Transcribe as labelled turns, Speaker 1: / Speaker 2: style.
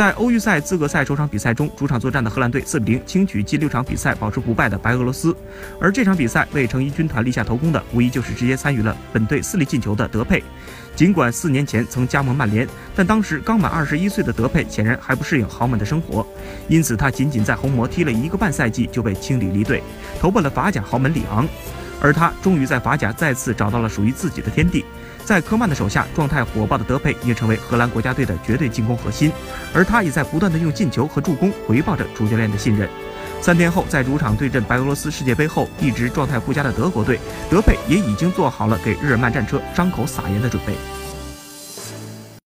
Speaker 1: 在欧预赛资格赛首场比赛中，主场作战的荷兰队4比0轻取近六场比赛保持不败的白俄罗斯。而这场比赛为成衣军团立下头功的，无疑就是直接参与了本队四粒进球的德佩。尽管四年前曾加盟曼联，但当时刚满二十一岁的德佩显然还不适应豪门的生活，因此他仅仅在红魔踢了一个半赛季就被清理离队，投奔了法甲豪门里昂。而他终于在法甲再次找到了属于自己的天地。在科曼的手下，状态火爆的德佩已成为荷兰国家队的绝对进攻核心，而他也在不断的用进球和助攻回报着主教练的信任。三天后，在主场对阵白俄罗斯世界杯后一直状态不佳的德国队，德佩也已经做好了给日耳曼战车伤口撒盐的准备。